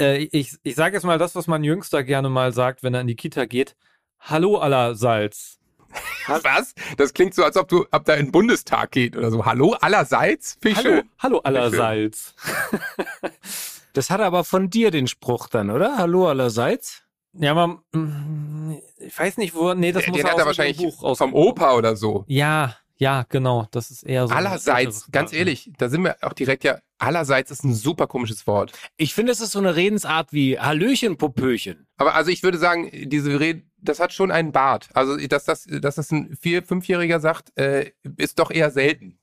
Äh, ich ich sage jetzt mal das, was mein Jüngster gerne mal sagt, wenn er in die Kita geht. Hallo allerseits. Was? Das klingt so, als ob du ab da in den Bundestag geht oder so. Hallo allerseits? Hallo, hallo allerseits. Das hat er aber von dir den Spruch dann, oder? Hallo allerseits. Ja, aber mm, ich weiß nicht, wo. Nee, das Den muss hat aus er dem wahrscheinlich Buch aus vom Opa oder so. Ja, ja, genau. Das ist eher so. Allerseits, ganz Sprache. ehrlich, da sind wir auch direkt ja, allerseits ist ein super komisches Wort. Ich finde, es ist so eine Redensart wie Hallöchen, Popöchen. Aber also ich würde sagen, diese Rede, das hat schon einen Bart. Also, dass das, dass das ein Vier-, Fünfjähriger sagt, äh, ist doch eher selten.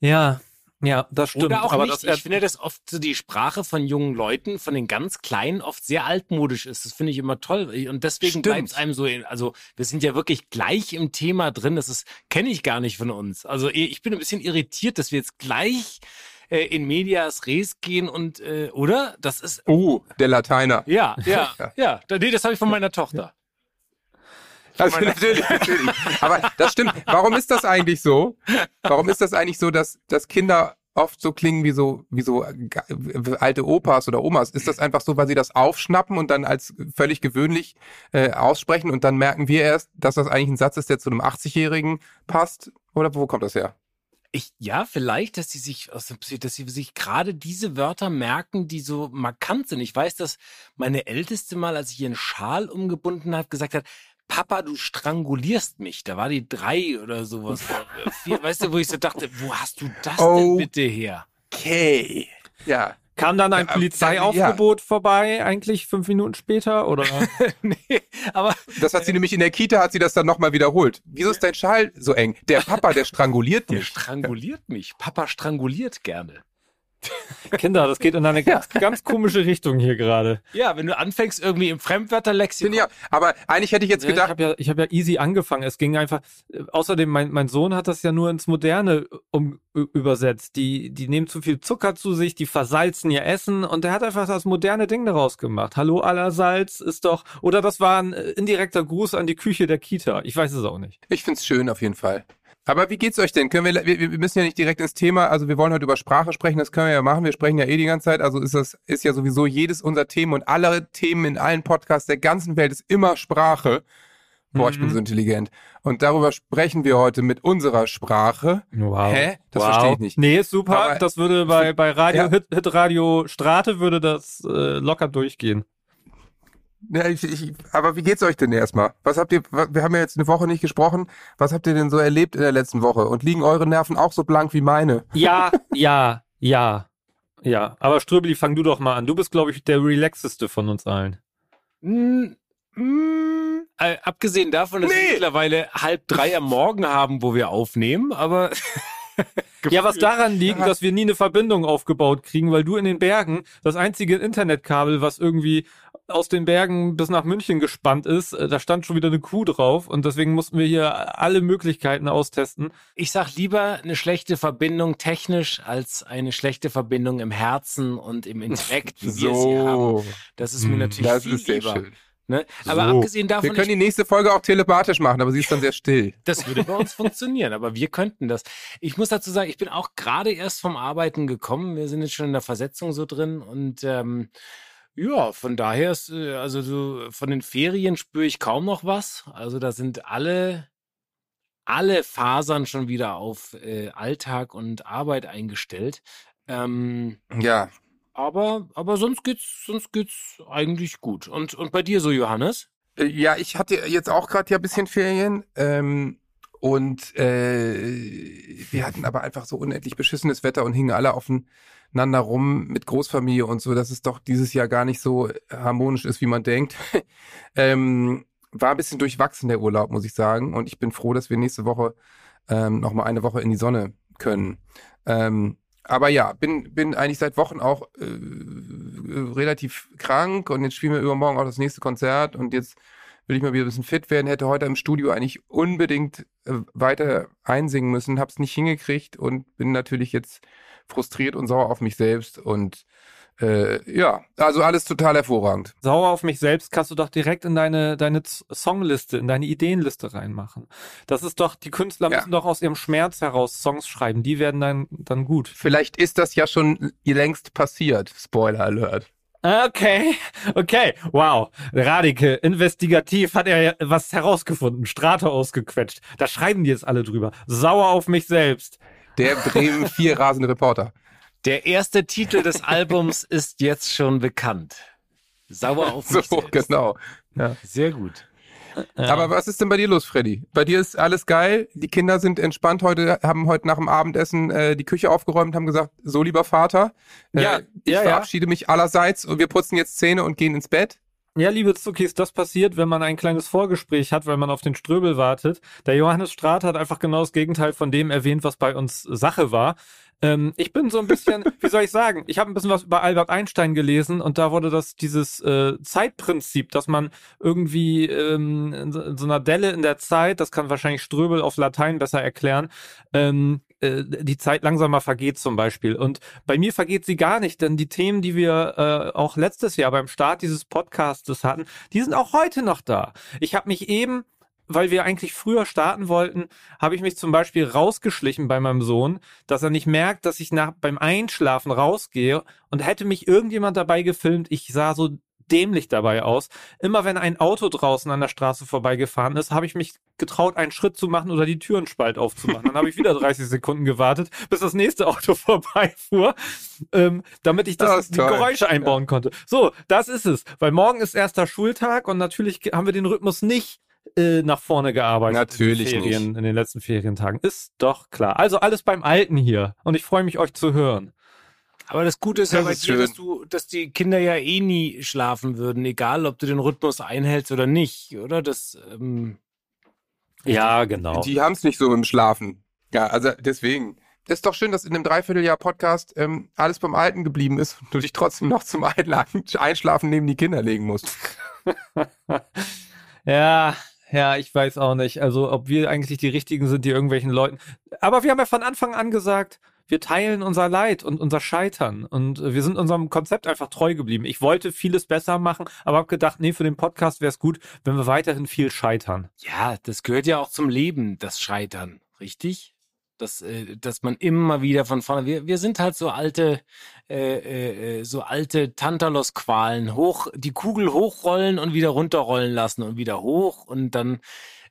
Ja, ja, das stimmt. Oder auch aber nicht. das, ich finde, dass oft so die Sprache von jungen Leuten, von den ganz Kleinen, oft sehr altmodisch ist. Das finde ich immer toll. Und deswegen bleibt es einem so, in, also wir sind ja wirklich gleich im Thema drin. Das ist, kenne ich gar nicht von uns. Also ich bin ein bisschen irritiert, dass wir jetzt gleich äh, in Medias Res gehen und, äh, oder? Das ist, Oh, der Lateiner. ja, ja, Ja. ja. Nee, das habe ich von meiner Tochter. Also natürlich, natürlich. Aber das stimmt. Warum ist das eigentlich so? Warum ist das eigentlich so, dass, dass Kinder oft so klingen wie so, wie so alte Opas oder Omas? Ist das einfach so, weil sie das aufschnappen und dann als völlig gewöhnlich äh, aussprechen und dann merken wir erst, dass das eigentlich ein Satz ist, der zu einem 80-Jährigen passt? Oder wo kommt das her? Ich, ja, vielleicht, dass sie sich dass sie sich gerade diese Wörter merken, die so markant sind. Ich weiß, dass meine Älteste mal, als ich ihren Schal umgebunden hat, gesagt hat, Papa, du strangulierst mich. Da war die drei oder sowas. Vier, weißt du, wo ich so dachte, wo hast du das Oh. denn bitte her? Okay. Ja. kam dann ein Ja, Polizeiaufgebot vorbei, eigentlich fünf Minuten später? Oder? nee, aber Das hat sie nämlich in der Kita, hat sie das dann nochmal wiederholt. Wieso ist dein Schal so eng? Der Papa, der stranguliert der mich. stranguliert mich. Papa stranguliert gerne. Kinder, das geht in eine ganz, ganz komische Richtung hier gerade. Ja, wenn du anfängst irgendwie im Fremdwörterlexikon. Finde auch. Aber eigentlich hätte ich jetzt Ja, ich gedacht, habe ja, ich hab ja easy angefangen. Es ging einfach. äh, Außerdem, mein, mein Sohn hat das ja nur ins Moderne um, ü- übersetzt. Die, die nehmen zu viel Zucker zu sich, die versalzen ihr Essen und der hat einfach das moderne Ding daraus gemacht. Hallo allerseits ist doch. Oder das war ein äh, indirekter Gruß an die Küche der Kita. Ich weiß es auch nicht. Ich find's schön auf jeden Fall. Aber wie geht's euch denn? Können wir, wir, wir müssen ja nicht direkt ins Thema, also wir wollen heute über Sprache sprechen, das können wir ja machen. Wir sprechen ja eh die ganze Zeit, also ist das, ist ja sowieso jedes unser Thema und alle Themen in allen Podcasts der ganzen Welt ist immer Sprache. Boah, ich bin Mhm. so intelligent. Und darüber sprechen wir heute mit unserer Sprache. Wow. Hä? Das verstehe ich nicht. Nee, ist super. Aber- das würde bei, bei Radio, Ja. Hit, Hit Radio Strate würde das äh, locker durchgehen. Ja, ich, ich, aber wie geht's euch denn erstmal? Was habt ihr, wir haben ja jetzt eine Woche nicht gesprochen. Was habt ihr denn so erlebt in der letzten Woche? Und liegen eure Nerven auch so blank wie meine? Ja, ja, ja, ja. Aber Ströbeli, fang du doch mal an. Du bist, glaube ich, der relaxeste von uns allen. Mm, mm, äh, abgesehen davon, dass wir Nee. mittlerweile halb drei am Morgen haben, wo wir aufnehmen, aber Ja, was daran liegt, dass wir nie eine Verbindung aufgebaut kriegen, weil du in den Bergen das einzige Internetkabel, was irgendwie aus den Bergen bis nach München gespannt ist, äh, da stand schon wieder eine Kuh drauf und deswegen mussten wir hier alle Möglichkeiten austesten. ich sag lieber eine schlechte Verbindung technisch als eine schlechte Verbindung im Herzen und im Intellekt, wie wir sie haben. Das ist mir Hm, natürlich Das viel ist sehr lieber. schön. Ne? Aber So. abgesehen Wir davon, können die nächste Folge auch telepathisch machen, aber sie ist dann sehr still. das würde bei uns funktionieren, aber wir könnten das. Ich muss dazu sagen, ich bin auch gerade erst vom Arbeiten gekommen. Wir sind jetzt schon in der Versetzung so drin und ähm, ja, von daher ist, äh, also so von den Ferien spüre ich kaum noch was. Also da sind alle, alle Fasern schon wieder auf äh, Alltag und Arbeit eingestellt. Ähm, Ja. aber, aber sonst geht's, sonst geht's eigentlich gut. Und, und bei dir so, Johannes? Äh, Ja, ich hatte jetzt auch gerade ja ein bisschen Ferien. Ähm, und äh, wir hatten aber einfach so unendlich beschissenes Wetter und hingen alle aufeinander rum mit Großfamilie und so, dass es doch dieses Jahr gar nicht so harmonisch ist, wie man denkt. ähm, war ein bisschen durchwachsen der Urlaub, muss ich sagen. Und ich bin froh, dass wir nächste Woche ähm, noch mal eine Woche in die Sonne können. Ähm, aber ja, bin, bin eigentlich seit Wochen auch äh, äh, relativ krank und jetzt spielen wir übermorgen auch das nächste Konzert und jetzt will ich mal wieder ein bisschen fit werden. Hätte heute im Studio eigentlich unbedingt äh, weiter einsingen müssen, hab's nicht hingekriegt und bin natürlich jetzt frustriert und sauer auf mich selbst und äh, ja, also alles total hervorragend. Sauer auf mich selbst kannst du doch direkt in deine, deine Songliste, in deine Ideenliste reinmachen. Das ist doch, die Künstler Ja. müssen doch aus ihrem Schmerz heraus Songs schreiben. Die werden dann, dann gut. Vielleicht ist das ja schon längst passiert. Spoiler Alert. Okay, okay, wow. Radike, investigativ hat er ja was herausgefunden, Strate ausgequetscht. Da schreiben die jetzt alle drüber. Sauer auf mich selbst. Der Bremen 4 rasende Reporter. Der erste Titel des Albums ist jetzt schon bekannt. Sauer auf So, mich selbst. genau. Sehr gut. Ja. Aber was ist denn bei dir los, Freddy? Bei dir ist alles geil. Die Kinder sind entspannt heute, haben heute nach dem Abendessen äh, die Küche aufgeräumt, haben gesagt, so lieber Vater, äh, Ja, ich ja, ja. verabschiede mich allerseits und wir putzen jetzt Zähne und gehen ins Bett. Ja, liebe Zuckis, das passiert, wenn man ein kleines Vorgespräch hat, weil man auf den Ströbel wartet. Der Johannes Straat hat einfach genau das Gegenteil von dem erwähnt, was bei uns Sache war. Ähm, ich bin so ein bisschen, wie soll ich sagen, ich habe ein bisschen was über Albert Einstein gelesen und da wurde das dieses äh, Zeitprinzip, dass man irgendwie ähm, in so in so einer Delle in der Zeit, das kann wahrscheinlich Ströbel auf Latein besser erklären, ähm, äh, die Zeit langsamer vergeht zum Beispiel. Und bei mir vergeht sie gar nicht, denn die Themen, die wir äh, auch letztes Jahr beim Start dieses Podcastes hatten, die sind auch heute noch da. Ich habe mich eben, weil wir eigentlich früher starten wollten, habe ich mich zum Beispiel rausgeschlichen bei meinem Sohn, dass er nicht merkt, dass ich nach beim Einschlafen rausgehe und hätte mich irgendjemand dabei gefilmt, ich sah so dämlich dabei aus. Immer wenn ein Auto draußen an der Straße vorbeigefahren ist, habe ich mich getraut, einen Schritt zu machen oder die Türenspalt aufzumachen. Dann habe ich wieder 30 Sekunden gewartet, bis das nächste Auto vorbeifuhr, ähm, damit ich das, Das die. Geräusche einbauen konnte. So, das ist es. Weil morgen ist erster Schultag und natürlich haben wir den Rhythmus nicht äh, nach vorne gearbeitet. Natürlich in den Ferien, nicht. In den letzten Ferientagen. Ist doch klar. Also alles beim Alten hier. Und ich freue mich, euch zu hören. Aber das Gute ist ja Das bei ist dir, schön. dass du, dass die Kinder ja eh nie schlafen würden, egal ob du den Rhythmus einhältst oder nicht, oder? Das, ähm, Ja, genau. Die haben es nicht so im Schlafen. Ja, also deswegen. Ist doch schön, dass in dem Dreivierteljahr Podcast ähm, alles beim Alten geblieben ist und du dich trotzdem noch zum Einladen, Einschlafen neben die Kinder legen musst. Ja, ja, ich weiß auch nicht. Also, ob wir eigentlich die Richtigen sind, die irgendwelchen Leuten. Aber wir haben ja von Anfang an gesagt, wir teilen unser Leid und unser Scheitern. Und äh, wir sind unserem Konzept einfach treu geblieben. Ich wollte vieles besser machen, aber habe gedacht, nee, für den Podcast wäre es gut, wenn wir weiterhin viel scheitern. ja, das gehört ja auch zum Leben, das Scheitern, richtig? Dass, äh, dass man immer wieder von vorne, wir, wir sind halt so alte, äh, äh, äh, so alte Tantalos-Qualen, hoch, die Kugel hochrollen und wieder runterrollen lassen und wieder hoch und dann,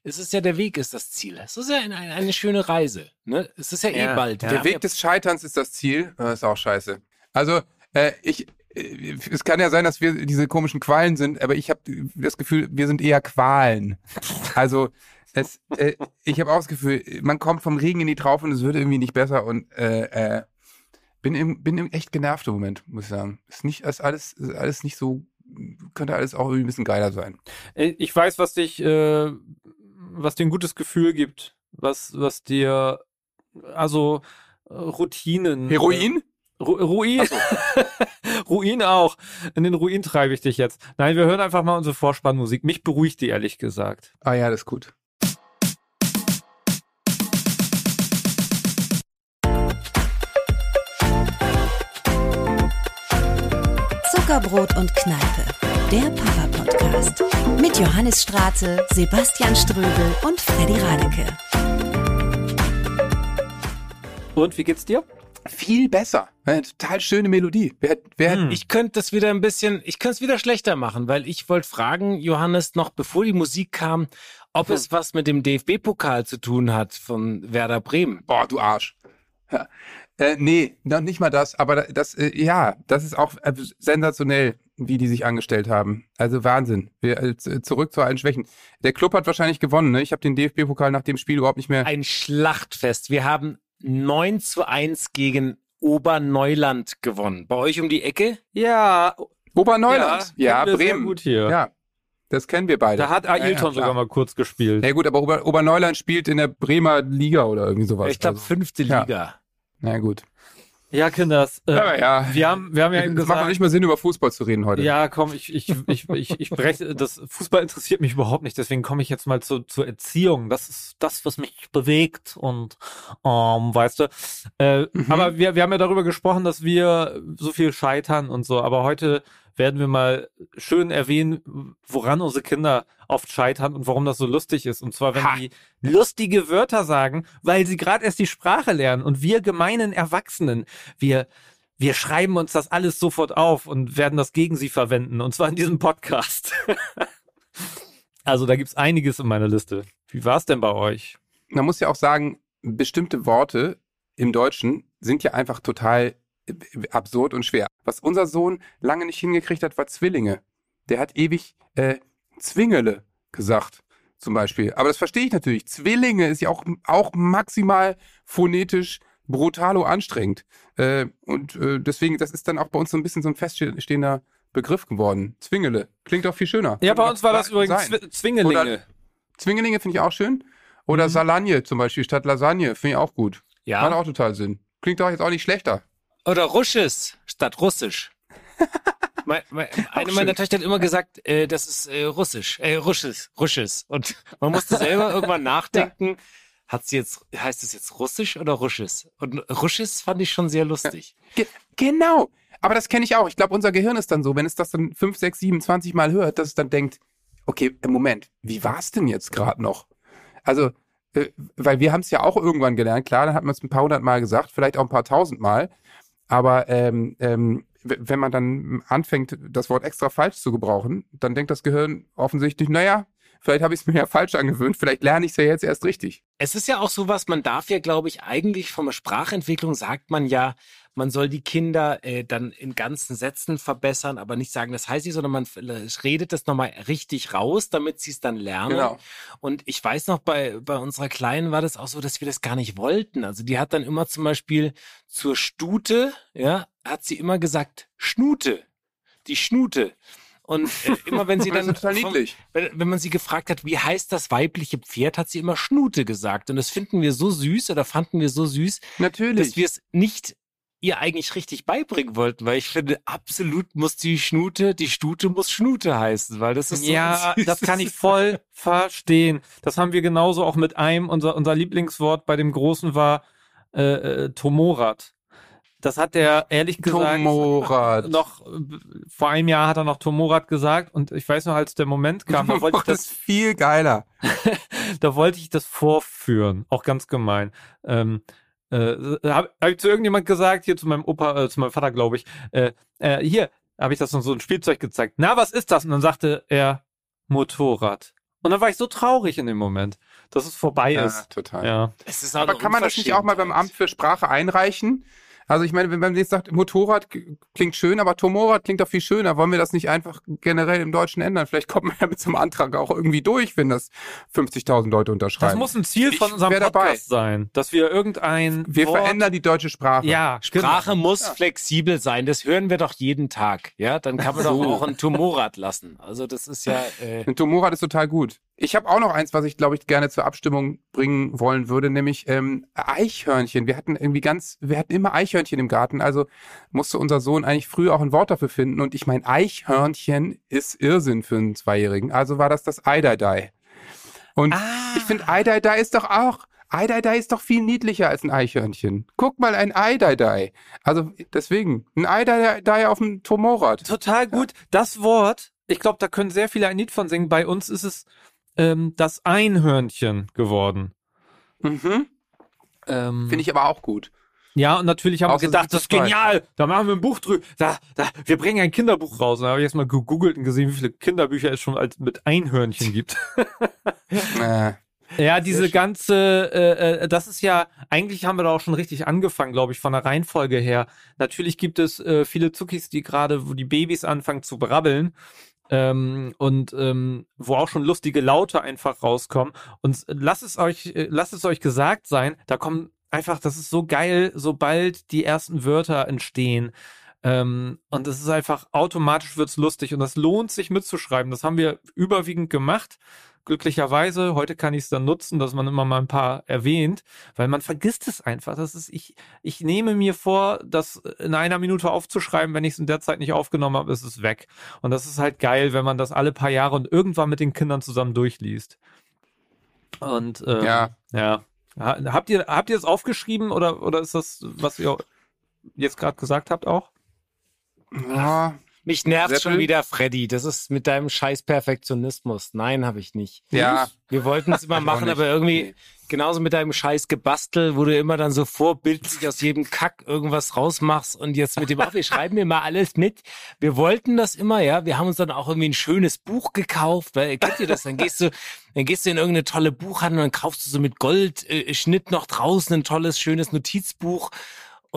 es ist ja der Weg ist das Ziel. Es ist ja eine, eine, schöne Reise, ne? Es ist ja, Ja, eh bald. ja. Der Weg des Scheiterns ist das Ziel. Das ist auch scheiße. Also, äh, ich, äh, es kann ja sein, dass wir diese komischen Qualen sind, aber ich habe das Gefühl, wir sind eher Qualen. Also, es, äh, ich habe auch das Gefühl, man kommt vom Regen in die Traufe und es wird irgendwie nicht besser und äh, äh, bin, im, bin im echt genervt im Moment, muss ich sagen. Ist nicht, ist alles, ist alles nicht so, könnte alles auch irgendwie ein bisschen geiler sein. Äh, Ich weiß, was dich, äh, was dir ein gutes Gefühl gibt, was, was dir, also äh, Routinen. Heroin? Äh, Ru Ruin. Ruin auch. In den Ruin treibe ich dich jetzt. Nein, wir hören einfach mal unsere Vorspannmusik. Mich beruhigt die, ehrlich gesagt. Ah ja, das ist gut. Zuckerbrot und Kneipe, der Papa-Podcast. Mit Johannes Straße, Sebastian Ströbel und Freddy Radeke. Und wie geht's dir? Viel besser. Eine total schöne Melodie. Wer, wer, Hm. Ich könnte das wieder ein bisschen, ich könnte es wieder schlechter machen, weil ich wollte fragen, Johannes, noch bevor die Musik kam, ob es was mit dem DFB-Pokal zu tun hat von Werder Bremen. Boah, du Arsch. Ja. Äh, nee, noch nicht mal das, aber da- das, äh, ja, das ist auch äh, sensationell, wie die sich angestellt haben. Also Wahnsinn. Wir, äh, zurück zu allen Schwächen. Der Club hat wahrscheinlich gewonnen, ne? Ich habe den DFB-Pokal nach dem Spiel überhaupt nicht mehr. Ein Schlachtfest. Wir haben 9 zu 1 gegen Oberneuland gewonnen. Bei euch um die Ecke? Ja, Oberneuland. Ja, sehr Bremen. gut hier. Ja, das kennen wir beide. Da hat Ailton Ja, ja, sogar mal kurz gespielt. Ja gut, aber Ober, Oberneuland spielt in der Bremer Liga oder irgendwie sowas. ich glaube, Also, fünfte ja. Liga. Na gut. Ja, Kinders. Äh, Aber ja. Wir haben, wir haben ja eben Es macht gesagt. doch nicht mehr Sinn, über Fußball zu reden heute. Ja, komm, ich, ich, ich, ich, ich breche, das Fußball interessiert mich überhaupt nicht, deswegen komme ich jetzt mal zu, zur Erziehung. Das ist das, was mich bewegt und, ähm, weißt du. Äh, Mhm. Aber wir, wir haben ja darüber gesprochen, dass wir so viel scheitern und so, aber heute werden wir mal schön erwähnen, woran unsere Kinder oft scheitern und warum das so lustig ist. Und zwar, wenn Ha. die lustige Wörter sagen, weil sie gerade erst die Sprache lernen und wir gemeinen Erwachsenen, wir wir schreiben uns das alles sofort auf und werden das gegen sie verwenden. Und zwar in diesem Podcast. also da gibt's einiges in meiner Liste. Wie war's denn bei euch? Man muss ja auch sagen, bestimmte Worte im Deutschen sind ja einfach total absurd und schwer. Was unser Sohn lange nicht hingekriegt hat, war Zwillinge. Der hat ewig äh, Zwingele gesagt, zum Beispiel. Aber das verstehe ich natürlich. Zwillinge ist ja auch, auch maximal phonetisch brutalo anstrengend. Äh, und äh, deswegen, das ist dann auch bei uns so ein bisschen so ein feststehender Begriff geworden. Zwingele. Klingt auch viel schöner. Ja, bei Könnte uns war das übrigens sein. Zwi Zwingelinge. Oder- Zwingelinge finde ich auch schön. Oder Mhm. Salagne zum Beispiel statt Lasagne finde ich auch gut. Macht Ja. auch total Sinn. Klingt doch jetzt auch nicht schlechter. Oder Russisch statt Russisch. Mein, mein, eine meiner Töchter hat immer gesagt, äh, das ist äh, Russisch, äh, Russisch, Russisch. Und man musste selber irgendwann nachdenken, hat sie jetzt, heißt es jetzt Russisch oder Russisch? Und Russisch fand ich schon sehr lustig. Ge genau. Aber das kenne ich auch. Ich glaube, unser Gehirn ist dann so, wenn es das dann 5, 6, 7, 20 Mal hört, dass es dann denkt, okay, im Moment, wie war es denn jetzt gerade noch? Also, äh, weil wir haben es ja auch irgendwann gelernt. Klar, dann hat man es ein paar hundert Mal gesagt, vielleicht auch ein paar tausend Mal. Aber ähm, ähm, wenn man dann anfängt, das Wort extra falsch zu gebrauchen, dann denkt das Gehirn offensichtlich, naja, vielleicht habe ich es mir ja falsch angewöhnt, vielleicht lerne ich es ja jetzt erst richtig. Es ist ja auch sowas, man darf ja, glaube ich, eigentlich von der Sprachentwicklung sagt man ja, man soll die Kinder äh, dann in ganzen Sätzen verbessern, aber nicht sagen, das heißt nicht, sondern man redet das nochmal richtig raus, damit sie es dann lernen. Genau. Und ich weiß noch, bei, bei unserer Kleinen war das auch so, dass wir das gar nicht wollten. Also die hat dann immer zum Beispiel zur Stute, ja, hat sie immer gesagt, Schnute, die Schnute. Und äh, immer wenn sie dann, vom- wenn, wenn man sie gefragt hat, wie heißt das weibliche Pferd, hat sie immer Schnute gesagt. Und das finden wir so süß oder fanden wir so süß, Natürlich. dass wir es nicht ihr eigentlich richtig beibringen wollten, weil ich finde, absolut muss die Schnute, die Stute muss Schnute heißen, weil das ist so Ja, ein das kann ich voll verstehen. Das haben wir genauso auch mit einem. Unser, unser Lieblingswort bei dem Großen war äh, äh, Tomorat. Das hat er ehrlich gesagt Tomorat. noch vor einem Jahr hat er noch Tomorat gesagt und ich weiß noch, als der Moment kam, da wollte ich das das, ist viel geiler. da wollte ich das vorführen, auch ganz gemein. Ähm, äh, habe hab ich zu irgendjemand gesagt, hier zu meinem Opa, äh, zu meinem Vater, glaube ich, äh, äh, hier habe ich das noch so ein Spielzeug gezeigt. Na, was ist das? Und dann sagte er Motorrad. Und dann war ich so traurig in dem Moment, dass es vorbei Ja, ist. total. Ja. Es ist Aber kann man das nicht auch mal beim Amt für Sprache einreichen? Also ich meine, wenn man jetzt sagt, Motorrad klingt schön, aber Tomorrad klingt doch viel schöner. Wollen wir das nicht einfach generell im Deutschen ändern? Vielleicht kommt man ja mit so einem Antrag auch irgendwie durch, wenn das 50.000 Leute unterschreiben. Das muss ein Ziel Ich von unserem wär dabei. Podcast sein, dass wir irgendein wir Wort, verändern die deutsche Sprache. ja, Sprache genau. muss flexibel sein. Das hören wir doch jeden Tag. Ja, dann kann man doch auch ein Tumorrad lassen. Also das ist ja. Äh, Ein Tomorrad ist total gut. Ich habe auch noch eins, was ich glaube ich gerne zur Abstimmung bringen wollen würde, nämlich ähm, Eichhörnchen. Wir hatten irgendwie ganz, wir hatten immer Eichhörnchen im Garten, also musste unser Sohn eigentlich früh auch ein Wort dafür finden. Und ich meine, Eichhörnchen ist Irrsinn für einen Zweijährigen. Also war das das Eideidei. Und Ah. ich finde, Eideidei ist doch auch, Eideidei ist doch viel niedlicher als ein Eichhörnchen. Guck mal, ein Eideidei. Also deswegen, ein Eideidei auf dem Tomorrad. Total gut. Das Wort, ich glaube, da können sehr viele ein Lied von singen. Bei uns ist es ähm, das Einhörnchen geworden. Mhm. Ähm, Finde ich aber auch gut. Ja, und natürlich haben Außer wir gedacht, das ist genial. Da machen wir ein Buch drüber. Da, da, wir bringen ein Kinderbuch raus. Und da habe ich jetzt mal gegoogelt und gesehen, wie viele Kinderbücher es schon als mit Einhörnchen gibt. Äh. Ja, diese ganze, äh, äh, das ist ja, eigentlich haben wir da auch schon richtig angefangen, glaube ich, von der Reihenfolge her. Natürlich gibt es äh, viele Zuckis, die gerade, wo die Babys anfangen zu brabbeln ähm, und ähm, wo auch schon lustige Laute einfach rauskommen. Und lasst es euch, äh, lasst es euch gesagt sein, da kommen einfach, das ist so geil, sobald die ersten Wörter entstehen. Ähm, und es ist einfach, automatisch wird's lustig und das lohnt sich mitzuschreiben. Das haben wir überwiegend gemacht glücklicherweise, heute kann ich es dann nutzen, dass man immer mal ein paar erwähnt, weil man vergisst es einfach. Das ist, ich, ich nehme mir vor, das in einer Minute aufzuschreiben, wenn ich es in der Zeit nicht aufgenommen habe, ist es weg. Und das ist halt geil, wenn man das alle paar Jahre und irgendwann mit den Kindern zusammen durchliest. Und ähm, Ja. ja. Ha- Habt ihr, habt ihr es aufgeschrieben oder, oder ist das, was ihr jetzt gerade gesagt habt, auch? Ja, Mich nervt Seppel? schon wieder, Freddy. Das ist mit deinem scheiß Perfektionismus. Nein, habe ich nicht. ja. Wir wollten es immer machen, aber irgendwie genauso mit deinem scheiß Gebastel, wo du immer dann so vorbildlich aus jedem Kack irgendwas rausmachst und jetzt mit dem auf, wir schreiben mir mal alles mit. Wir wollten das immer, ja. Wir haben uns dann auch irgendwie ein schönes Buch gekauft, weil kennt ihr das? Dann gehst du, dann gehst du in irgendeine tolle Buchhandlung und dann kaufst du so mit Goldschnitt äh, noch draußen ein tolles, schönes Notizbuch.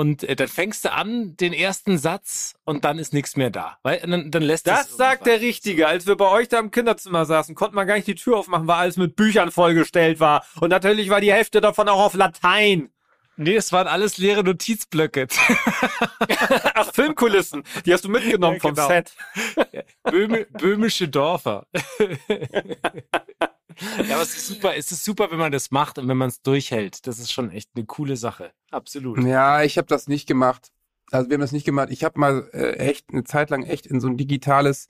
Und äh, dann fängst du an, den ersten Satz, und dann ist nichts mehr da. Weil dann, dann lässt Das sagt der Richtige. Als wir bei euch da im Kinderzimmer saßen, konnte man gar nicht die Tür aufmachen, weil alles mit Büchern vollgestellt war. Und natürlich war die Hälfte davon auch auf Latein. Nee, es waren alles leere Notizblöcke. Ach, Filmkulissen. Die hast du mitgenommen Ja, vom genau. Set. Böhmi böhmische Dörfer. ja, aber es ist super, es ist super, wenn man das macht und wenn man es durchhält. Das ist schon echt eine coole Sache. Absolut. Ja, ich habe das nicht gemacht. Also wir haben das nicht gemacht. Ich habe mal äh, echt eine Zeit lang echt in so ein digitales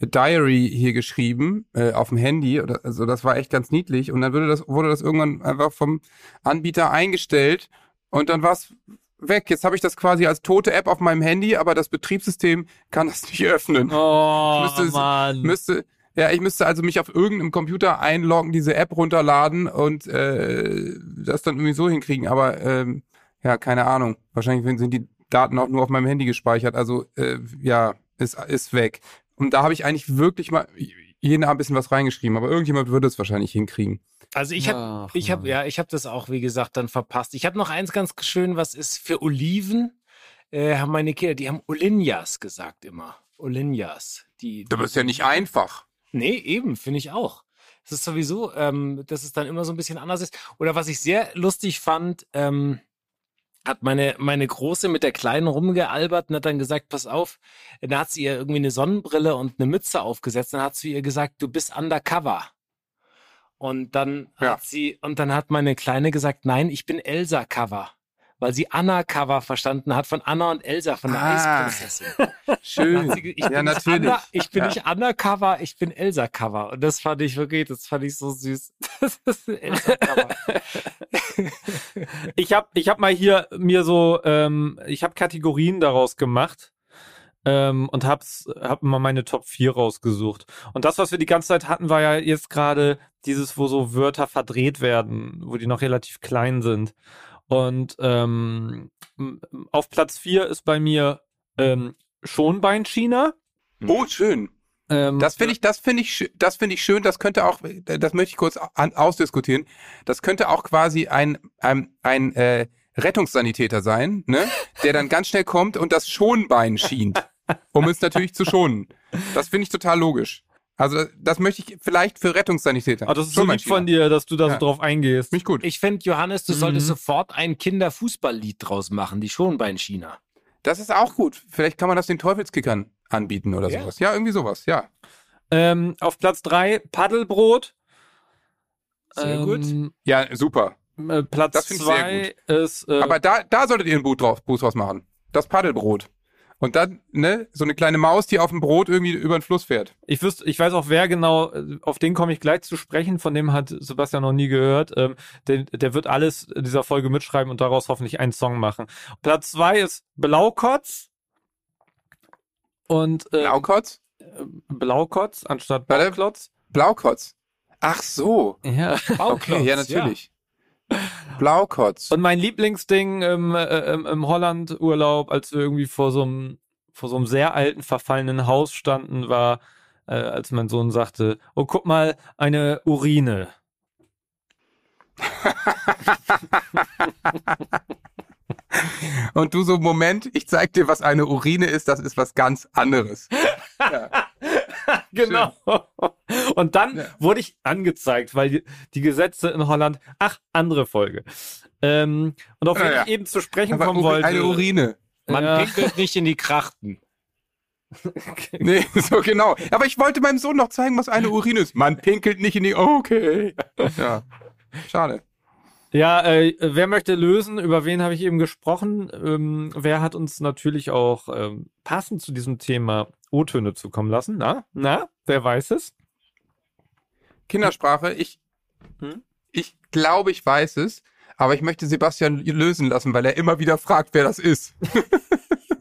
Diary hier geschrieben äh, auf dem Handy. Also das war echt ganz niedlich. Und dann wurde das, wurde das irgendwann einfach vom Anbieter eingestellt und dann war's weg. Jetzt habe ich das quasi als tote App auf meinem Handy, aber das Betriebssystem kann das nicht öffnen. Oh, Müsste es- Mann. Müsste, ja, ich müsste also mich auf irgendeinem Computer einloggen, diese App runterladen und äh, das dann irgendwie so hinkriegen. Aber ähm, ja, keine Ahnung. Wahrscheinlich sind die Daten auch nur auf meinem Handy gespeichert. Also äh, ja, ist, ist weg. Und da habe ich eigentlich wirklich mal jeden Abend ein bisschen was reingeschrieben. Aber irgendjemand würde es wahrscheinlich hinkriegen. Also ich habe, ich habe, ja, ich habe das auch, wie gesagt, dann verpasst. Ich habe noch eins ganz schön, was ist für Oliven. Äh, haben meine Kinder, die haben Olinjas gesagt immer. Olinjas. Die, Aber ist ja nicht einfach. Nee, eben, finde ich auch. Es ist sowieso, ähm, dass es dann immer so ein bisschen anders ist. Oder was ich sehr lustig fand, ähm, hat meine, meine Große mit der Kleinen rumgealbert und hat dann gesagt, pass auf, da hat sie ihr irgendwie eine Sonnenbrille und eine Mütze aufgesetzt und hat zu ihr gesagt, du bist undercover. Und dann Ja. hat sie, und dann hat meine Kleine gesagt, nein, ich bin Elsa Cover. Weil sie Anna Cover verstanden hat von Anna und Elsa von der Ah. Eisprinzessin. Schön. Sie Ich ja, bin, nicht natürlich. Anna, ich bin Ja. nicht Anna-Cover, ich bin Elsa-Cover. Und das fand ich wirklich, das fand ich so süß. Das ist ein Elsa-Cover. Ich habe ich hab mal hier mir so, ähm, ich habe Kategorien daraus gemacht ähm, und hab's, hab mal meine Top 4 rausgesucht. Und das, was wir die ganze Zeit hatten, war ja jetzt gerade dieses, wo so Wörter verdreht werden, wo die noch relativ klein sind. Und ähm, auf Platz 4 ist bei mir ähm, Schonbeinchina. Oh, schön. Ähm, Das finde ich, das finde ich, das finde ich schön. Das könnte auch, das möchte ich kurz an, ausdiskutieren. Das könnte auch quasi ein ein, ein äh, Rettungssanitäter sein, ne? Der dann ganz schnell kommt und das Schonbein schient, um es natürlich zu schonen. Das finde ich total logisch. Also das möchte ich vielleicht für Rettungssanitäter. Ah, das ist so lieb von dir, dass du da Ja. so drauf eingehst. Finde ich gut. Ich finde, Johannes, du solltest Mhm. sofort ein Kinderfußballlied draus machen, die Schonbeinchina. Das ist auch gut. Vielleicht kann man das den Teufelskickern anbieten oder Ja. sowas. Ja, irgendwie sowas. Ja. Ähm, auf Platz 3 Paddelbrot. Sehr gut. Ähm, Ja, super. Äh, Platz Das find ich sehr 2 ist äh, Aber da, da solltet ihr ein Buch draus, Buch draus machen. Das Paddelbrot. Und dann, ne, so eine kleine Maus, die auf dem Brot irgendwie über den Fluss fährt. ich wüsste, ich weiß auch wer genau, äh, auf den komme ich gleich zu sprechen, von dem hat Sebastian noch nie gehört. Ähm, der, der wird alles in dieser Folge mitschreiben und daraus hoffentlich einen Song machen. Platz 2 ist Blaukotz. Und äh, Blaukotz? Blaukotz anstatt. Blauklotz. Blaukotz. Ach so. Ja. Okay, ja, natürlich. Blaukotz. Und mein Lieblingsding im, äh, im, im Holland-Urlaub, als wir irgendwie vor so einem vor so einem sehr alten, verfallenen Haus standen, war, äh, als mein Sohn sagte, oh, guck mal, eine Urine. Und du so, Moment, ich zeig dir, was eine Urine ist, das ist was ganz anderes. Genau. Und dann Ja. wurde ich angezeigt, weil die, die Gesetze in Holland, ach, andere Folge. Ähm, und auf Ja, wen ja. ich eben zu sprechen Aber kommen wollte. eine Urine. Man Ja. pinkelt nicht in die Krachten. Nee, so genau. Aber ich wollte meinem Sohn noch zeigen, was eine Urin ist. Man pinkelt nicht in die. Okay. Ja. Schade. Ja, äh, wer möchte lösen? Über wen habe ich eben gesprochen? Ähm, wer hat uns natürlich auch ähm, passend zu diesem Thema O-Töne zukommen lassen? Na, na, wer weiß es? Kindersprache, ich, Hm? ich glaube, ich weiß es, aber ich möchte Sebastian lösen lassen, weil er immer wieder fragt, wer das ist.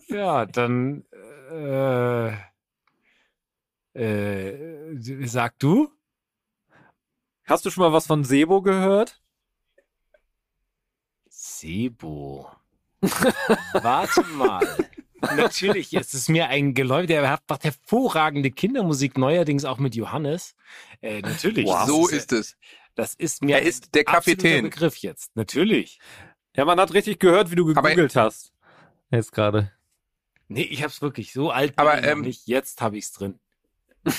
Ja, dann äh, äh, sag du? Hast du schon mal was von Sebo gehört? Sebo. Warte mal. Natürlich ist es mir ein Geläuf, der hat macht hervorragende Kindermusik, neuerdings auch mit Johannes. Äh, natürlich. Das so ist es. Das ist mir Er ist der Kapitän. Begriff jetzt. Natürlich. Ja, man hat richtig gehört, wie du Aber- gegoogelt hast. Jetzt gerade. Nee, ich hab's wirklich so alt Aber, ähm, nicht. Jetzt habe ich's drin.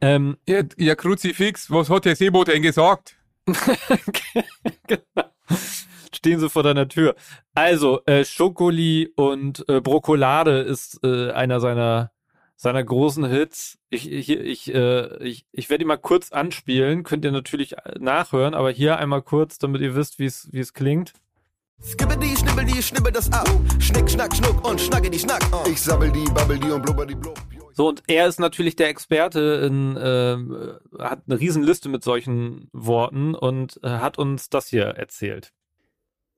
Ähm, Ja, ja, Kruzifix, was hat der Sebo denn gesagt? genau. Stehen sie vor deiner Tür. Also, äh, Schokoli und äh, Brokolade ist äh, einer seiner seiner großen Hits. Ich ich ich äh, ich, ich werde ihn mal kurz anspielen. Könnt ihr natürlich äh, nachhören, aber hier einmal kurz, damit ihr wisst, wie es wie es klingt. Skibbidi, schnibbidi, schnibbel das ab. Schnick, schnack, schnuck und schnacke die Schnack. Ich sabbel die, babbel die und blubber die blub. So, und er ist natürlich der Experte in, ähm, hat eine Riesenliste mit solchen Worten und äh, hat uns das hier erzählt.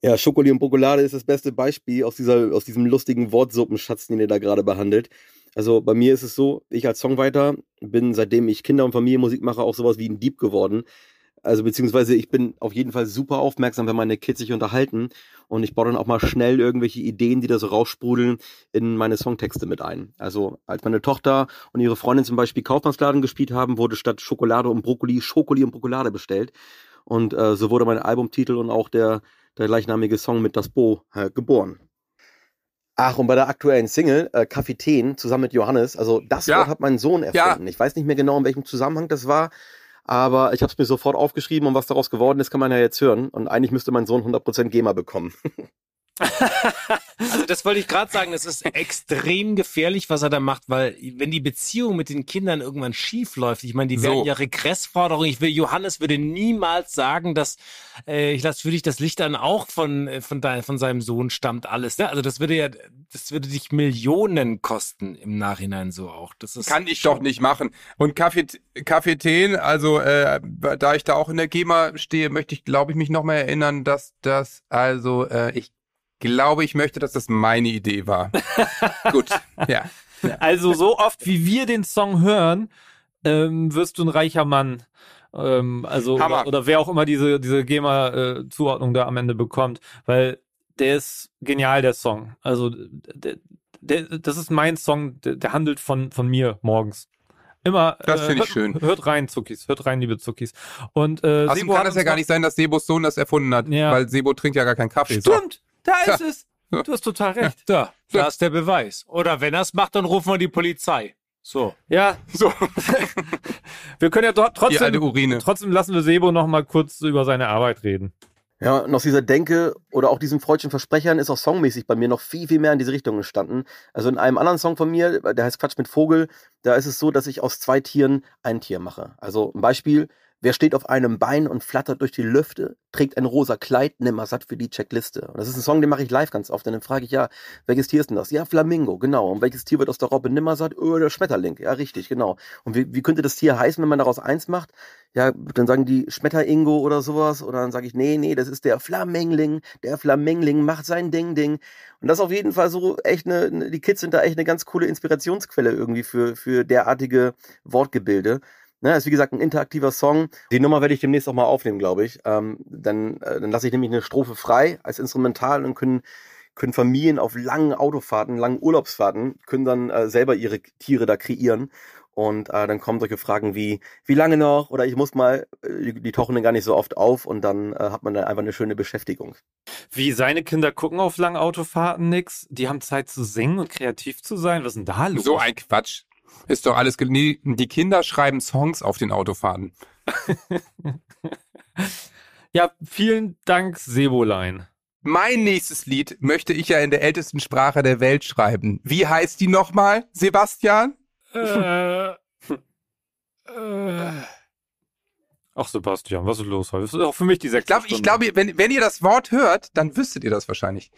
Ja, Schokoli und Brokolade ist das beste Beispiel aus, dieser, aus diesem lustigen Wortsuppenschatz, den ihr da gerade behandelt. Also bei mir ist es so, ich als Songwriter bin, seitdem ich Kinder- und Familienmusik mache, auch sowas wie ein Dieb geworden. Also beziehungsweise ich bin auf jeden Fall super aufmerksam, wenn meine Kids sich unterhalten und ich baue dann auch mal schnell irgendwelche Ideen, die da so raussprudeln, in meine Songtexte mit ein. Also als meine Tochter und ihre Freundin zum Beispiel Kaufmannsladen gespielt haben, wurde statt Schokolade und Brokkoli Schokoli und Brokolade bestellt. Und äh, so wurde mein Albumtitel und auch der, der gleichnamige Song mit Das Bo äh, geboren. Ach, und bei der aktuellen Single, äh, Kapitän, zusammen mit Johannes, also das Ja. Wort hat mein Sohn erfunden. Ich weiß nicht mehr genau, in welchem Zusammenhang das war, aber ich habe es mir sofort aufgeschrieben und was daraus geworden ist, kann man ja jetzt hören. Und eigentlich müsste mein Sohn 100% GEMA bekommen. Also das wollte ich gerade sagen, es ist extrem gefährlich, was er da macht, weil wenn die Beziehung mit den Kindern irgendwann schief läuft, ich meine, die So. werden ja Regressforderungen. Ich will, Johannes würde niemals sagen, dass äh, ich lasse für dich das Licht an, auch von äh, von dein, von seinem Sohn stammt alles. Ne? Also das würde ja, das würde dich Millionen kosten im Nachhinein so auch. Das ist Kann ich doch nicht machen. Und Kaffee, Kapitän, also äh, da ich da auch in der GEMA stehe, möchte ich, glaube ich, mich nochmal erinnern, dass das, also äh, ich glaube, ich möchte, dass das meine Idee war. Gut, ja. Also so oft wie wir den Song hören, ähm, wirst du ein reicher Mann. Ähm, also oder, oder wer auch immer diese diese GEMA-Zuordnung da am Ende bekommt, weil der ist genial der Song. Also der, der, das ist mein Song, der, der handelt von von mir morgens. Immer. Das äh, finde ich hört, schön. Hört rein, Zuckis. Hört rein, liebe Zuckis. Und äh, Außerdem kann das ja gar nicht sein, dass Sebos Sohn das erfunden hat, Ja. weil Sebo trinkt ja gar keinen Kaffee. Stimmt, da Ja. ist es. Du hast total recht. da, da ist der Beweis. Oder wenn er es macht, dann rufen wir die Polizei. So. Ja, So, wir können ja trotzdem Urine. trotzdem lassen wir Sebo noch mal kurz über seine Arbeit reden. Ja, und aus dieser Denke oder auch diesem freudschen Versprechern ist auch songmäßig bei mir noch viel, viel mehr in diese Richtung entstanden. Also in einem anderen Song von mir, der heißt Quatsch mit Vogel, da ist es so, dass ich aus zwei Tieren ein Tier mache. Also ein Beispiel, wer steht auf einem Bein und flattert durch die Lüfte, trägt ein rosa Kleid, nimmer satt für die Checkliste. Und das ist ein Song, den mache ich live ganz oft. Und dann frage ich, ja, welches Tier ist denn das? Ja, Flamingo, genau. Und welches Tier wird aus der Robbe nimmersatt? Oh, der Schmetterling. Ja, richtig, genau. Und wie, wie könnte das Tier heißen, wenn man daraus eins macht? Ja, dann sagen die Schmetteringo oder sowas. Oder dann sage ich, nee, nee, das ist der Flamengling. Der Flamengling macht sein Ding, Ding. Und das ist auf jeden Fall so echt eine, eine- die Kids sind da echt eine ganz coole Inspirationsquelle irgendwie für, für derartige Wortgebilde. Ne, ist wie gesagt ein interaktiver Song. Die Nummer werde ich demnächst auch mal aufnehmen, glaube ich. Ähm, dann äh, dann lasse ich nämlich eine Strophe frei als Instrumental und können können Familien auf langen Autofahrten, langen Urlaubsfahrten, können dann äh, selber ihre Tiere da kreieren. Und äh, dann kommen solche Fragen wie, wie lange noch? Oder ich muss mal, äh, die, die tauchen dann gar nicht so oft auf und dann äh, hat man dann einfach eine schöne Beschäftigung. Wie seine Kinder gucken auf lange Autofahrten nix. Die haben Zeit zu singen und kreativ zu sein. Was ist denn da los? So ein Quatsch. Ist doch alles, nee, die Kinder schreiben Songs auf den Autofahrten. ja, vielen Dank, Sebolein. mein nächstes Lied möchte ich ja in der ältesten Sprache der Welt schreiben. Wie heißt die nochmal, Sebastian? Äh, äh, Ach Sebastian, was ist los heute? Das ist auch für mich die Ich sechste ich Stunde. glaube, wenn, wenn ihr das Wort hört, dann wüsstet ihr das wahrscheinlich.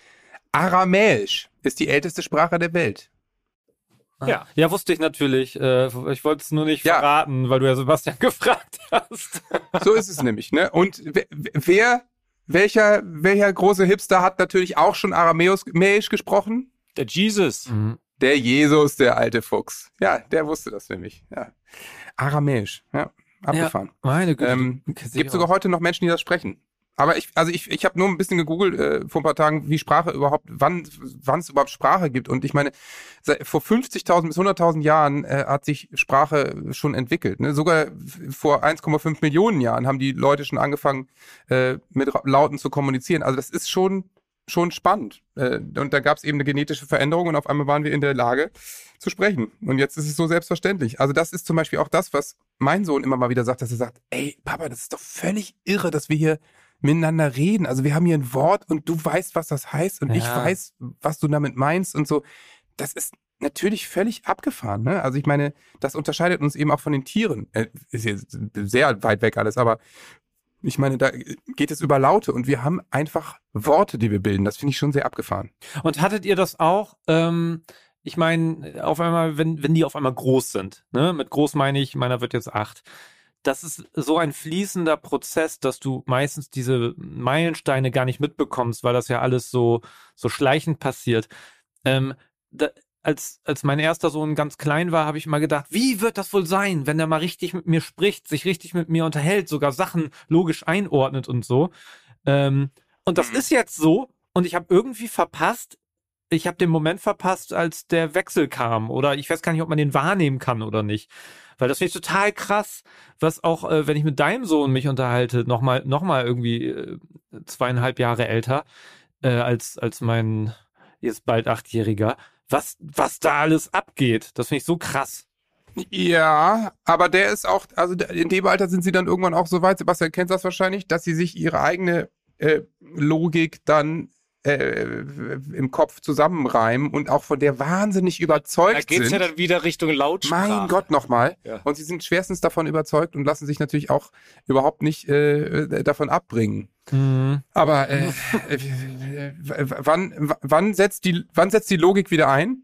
Aramäisch ist die älteste Sprache der Welt. Ja. Ja, wusste ich natürlich. Äh, ich wollte es nur nicht Ja. verraten, weil du ja Sebastian gefragt hast. So ist es nämlich, ne? Und wer- welcher, welcher große Hipster hat natürlich auch schon Aramäisch gesprochen? Der Jesus. Der Jesus, der alte Fuchs. Ja, der wusste das nämlich. Ja. Aramäisch, ja. Abgefahren. Meine Güte. Ähm, Gibt sogar heute noch Menschen, die das sprechen. Aber ich, also ich, ich habe nur ein bisschen gegoogelt äh, vor ein paar Tagen, wie Sprache überhaupt, wann wann es überhaupt Sprache gibt. Und ich meine, seit, vor 50.000 bis 100.000 Jahren äh, hat sich Sprache schon entwickelt. Ne? Sogar vor 1,5 Millionen Jahren haben die Leute schon angefangen, äh, mit Lauten zu kommunizieren. Also das ist schon schon spannend. Äh, und da gab es eben eine genetische Veränderung und auf einmal waren wir in der Lage zu sprechen. Und jetzt ist es so selbstverständlich. Also das ist zum Beispiel auch das, was mein Sohn immer mal wieder sagt, dass er sagt, ey, Papa, das ist doch völlig irre, dass wir hier miteinander reden. Also wir haben hier ein Wort und du weißt, was das heißt und ich Ja. weiß, was du damit meinst und so. Das ist natürlich völlig abgefahren. Ne? Also ich meine, das unterscheidet uns eben auch von den Tieren. Äh, ist jetzt sehr weit weg alles, aber ich meine, da geht es über Laute und wir haben einfach Worte, die wir bilden. Das finde ich schon sehr abgefahren. Und hattet ihr das auch? Ähm, ich meine, auf einmal, wenn, wenn die auf einmal groß sind, ne? Mit groß meine ich, meiner wird jetzt acht. Das ist so ein fließender Prozess, dass du meistens diese Meilensteine gar nicht mitbekommst, weil das ja alles so, so schleichend passiert. Ähm, da, als, als mein erster Sohn ganz klein war, habe ich mal gedacht, wie wird das wohl sein, wenn er mal richtig mit mir spricht, sich richtig mit mir unterhält, sogar Sachen logisch einordnet und so. Ähm, und das ist jetzt so. Und ich habe irgendwie verpasst, ich habe den Moment verpasst, als der Wechsel kam. Oder ich weiß gar nicht, ob man den wahrnehmen kann oder nicht. Weil das finde ich total krass, was auch, äh, wenn ich mit deinem Sohn mich unterhalte, nochmal noch mal irgendwie äh, zweieinhalb Jahre älter äh, als, als mein jetzt bald achtjähriger, was, was da alles abgeht. Das finde ich so krass. Ja, aber der ist auch, also in dem Alter sind sie dann irgendwann auch so weit, Sebastian kennt das wahrscheinlich, dass sie sich ihre eigene äh, Logik dann äh, im Kopf zusammenreimen und auch von der wahnsinnig überzeugt Da geht's sind. ja dann wieder Richtung Lautsprache. Mein Gott nochmal. Ja. Und sie sind schwerstens davon überzeugt und lassen sich natürlich auch überhaupt nicht äh, davon abbringen. Mhm. Aber äh, äh, äh, wann, wann, setzt die, wann setzt die Logik wieder ein?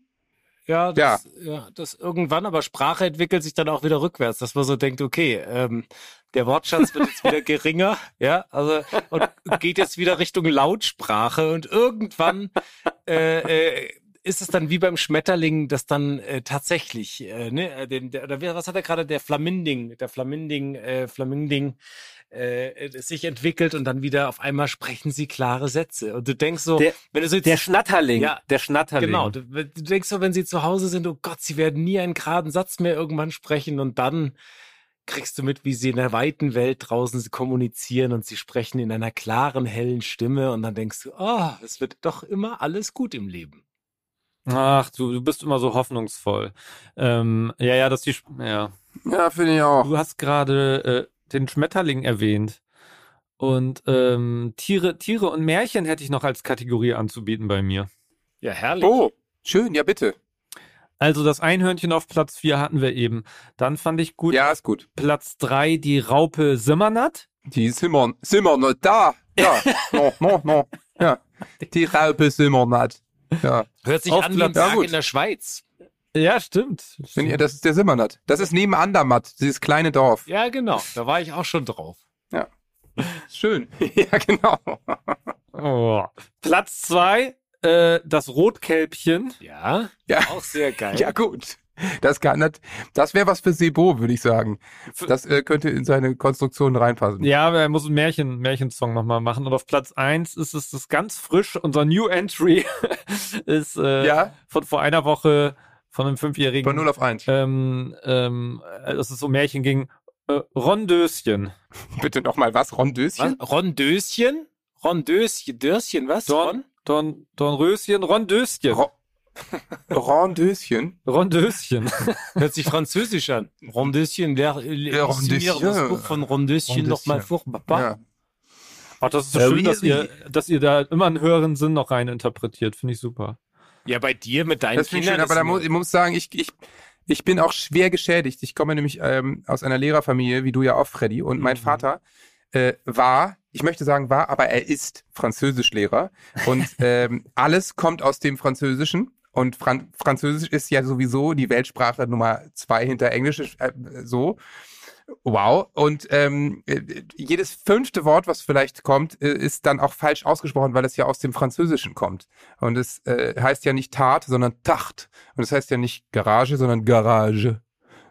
Ja, das, ja. das irgendwann, aber Sprache entwickelt sich dann auch wieder rückwärts, dass man so denkt, okay, ähm, der Wortschatz wird jetzt wieder geringer, ja, also und geht jetzt wieder Richtung Lautsprache und irgendwann äh, äh, ist es dann wie beim Schmetterling, dass dann äh, tatsächlich, äh, ne, äh, den, der, oder was hat er gerade, der Flaminding, der Flaminding, äh, Flaminding, äh, sich entwickelt und dann wieder auf einmal sprechen sie klare Sätze und du denkst so, Der- wenn du so jetzt Der Schnatterling. Ja, der Schnatterling. Genau, du, du denkst so, wenn sie zu Hause sind, oh Gott, sie werden nie einen geraden Satz mehr irgendwann sprechen und dann kriegst du mit, wie sie in der weiten Welt draußen kommunizieren und sie sprechen in einer klaren, hellen Stimme und dann denkst du, oh, es wird doch immer alles gut im Leben. Ach, du, du bist immer so hoffnungsvoll. Ähm, ja, ja, dass die, ja. Ja, finde ich auch. Du hast gerade äh, den Schmetterling erwähnt. Und ähm, Tiere, Tiere und Märchen hätte ich noch als Kategorie anzubieten bei mir. Ja, herrlich. Oh, schön, ja bitte. Also das Einhörnchen auf Platz 4 hatten wir eben. Dann fand ich gut Ja, ist gut. Platz 3 die Raupe Simmernatt. Die ist immer, ist immer noch da. Ja, no, no, no. Ja, die Raupe ist immer nicht. Ja, Hört sich Auf an wie Platz- ein Ja, Tag gut. in der Schweiz. Ja, stimmt. wenn ihr, das ist der Simmernat. Das ist neben Andermatt, dieses kleine Dorf. Ja, genau, da war ich auch schon drauf. Schön. ja, genau. Oh. Platz 2 äh, das Rotkälbchen. Ja, Ja. auch sehr geil. Ja, gut. Das kann nicht, das wäre was für Sebo, würde ich sagen. Das äh, könnte in seine Konstruktion reinpassen. Ja, er muss einen Märchen, Märchensong nochmal machen. Und auf Platz 1 ist es das ganz frisch. Unser New Entry ist äh, Ja, von vor einer Woche von einem Fünfjährigen. von 0 auf 1. ähm, ähm, dass es so Märchen ging. Äh, Rondöschen. Bitte nochmal was, Was? Rondöschen? Rondöschen? Rondöschen, Dörschen, was? Dorn, Dorn, Dornröschen, Rondöschen. Ro Rondöschen? Rondöschen. Hört sich französisch an. Rondöschen, der, Ja, Rondöschen. Rondöschen. das Buch von Rondöschen Rondöschen. nochmal vor, Papa. Ja. Ach, das ist so Ja, schön, dass ihr, dass ihr da immer einen höheren Sinn noch rein interpretiert. Finde ich super. Ja, bei dir mit deinen Das Kindern. schön, aber da muss, ich muss sagen, ich, ich, ich bin auch schwer geschädigt. Ich komme nämlich ähm, aus einer Lehrerfamilie, wie du ja auch, Freddy. Und mein Mhm. Vater äh, war, ich möchte sagen war, aber er ist Französischlehrer. Und ähm, alles kommt aus dem Französischen. Und Fran Französisch ist ja sowieso die Weltsprache Nummer zwei hinter Englisch, äh, so. Wow. Und ähm, äh, jedes fünfte Wort, was vielleicht kommt, äh, ist dann auch falsch ausgesprochen, weil es ja aus dem Französischen kommt. Und es äh, heißt ja nicht Tat, sondern Tacht. Und es heißt ja nicht Garage, sondern Garage.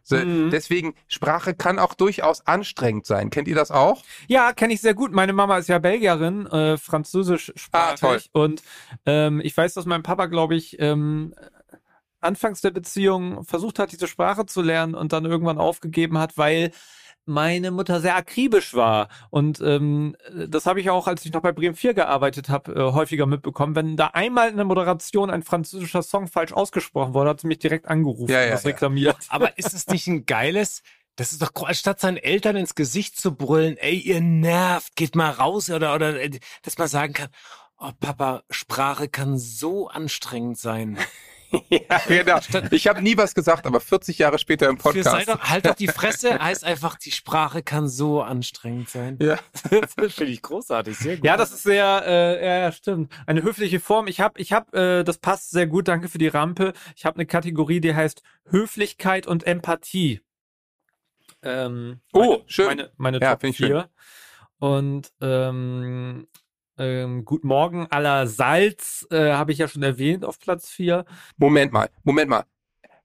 So, Mhm. Deswegen, Sprache kann auch durchaus anstrengend sein. Kennt ihr das auch? Ja, kenne ich sehr gut. Meine Mama ist ja Belgierin, äh, französisch Ah, sprachig. und ähm, ich weiß, dass mein Papa, glaube ich, ähm, anfangs der Beziehung versucht hat, diese Sprache zu lernen und dann irgendwann aufgegeben hat, weil meine Mutter sehr akribisch war. Und ähm, das habe ich auch, als ich noch bei Bremen 4 gearbeitet habe, äh, häufiger mitbekommen. Wenn da einmal in der Moderation ein französischer Song falsch ausgesprochen wurde, hat sie mich direkt angerufen Ja, und das ja. reklamiert. Aber ist es nicht ein geiles, das ist doch, anstatt seinen Eltern ins Gesicht zu brüllen, ey, ihr nervt, geht mal raus, oder, oder, dass man sagen kann, oh Papa, Sprache kann so anstrengend sein. Ja, genau. Ich habe nie was gesagt, aber 40 Jahre später im Podcast. doch, halt doch die Fresse, heißt einfach, die Sprache kann so anstrengend sein. Ja. Das finde ich großartig, sehr gut. Ja, das ist sehr, äh, ja, ja, stimmt. Eine höfliche Form. Ich habe, ich habe, äh, das passt sehr gut. Danke für die Rampe. Ich habe eine Kategorie, die heißt Höflichkeit und Empathie. Ähm, Oh, meine, schön. Meine, meine Ja, Top finde ich schön. 4. Und ähm, ähm, Guten Morgen aller Salz äh, habe ich ja schon erwähnt auf Platz 4. Moment mal, Moment mal.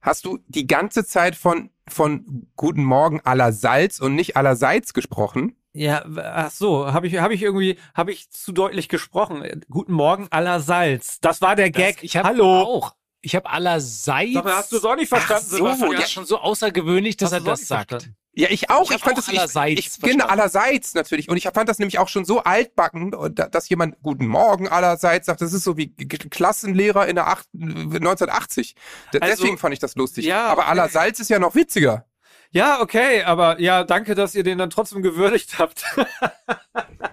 Hast du die ganze Zeit von, von Guten Morgen aller Salz und nicht allerseits gesprochen? Ja, ach so, habe ich, habe ich irgendwie, habe ich zu deutlich gesprochen. Guten Morgen aller Salz. Das war der Gag. Das, ich hab Hallo. auch. Ich habe allerseits. Mal, hast du es auch nicht verstanden, Ach so, ist schon so außergewöhnlich, dass Hast er das sagt. verstanden? Ja, ich auch. Ich Ich, fand auch das ich, allerseits ich verstanden. genau allerseits natürlich. Und ich fand das nämlich auch schon so altbacken, da- dass jemand Guten Morgen allerseits sagt. Das ist so wie Klassenlehrer in der acht, 1980. D- Also, Deswegen fand ich das lustig. ja, Aber okay. allerseits ist ja noch witziger. Ja, okay, aber ja, danke, dass ihr den dann trotzdem gewürdigt habt.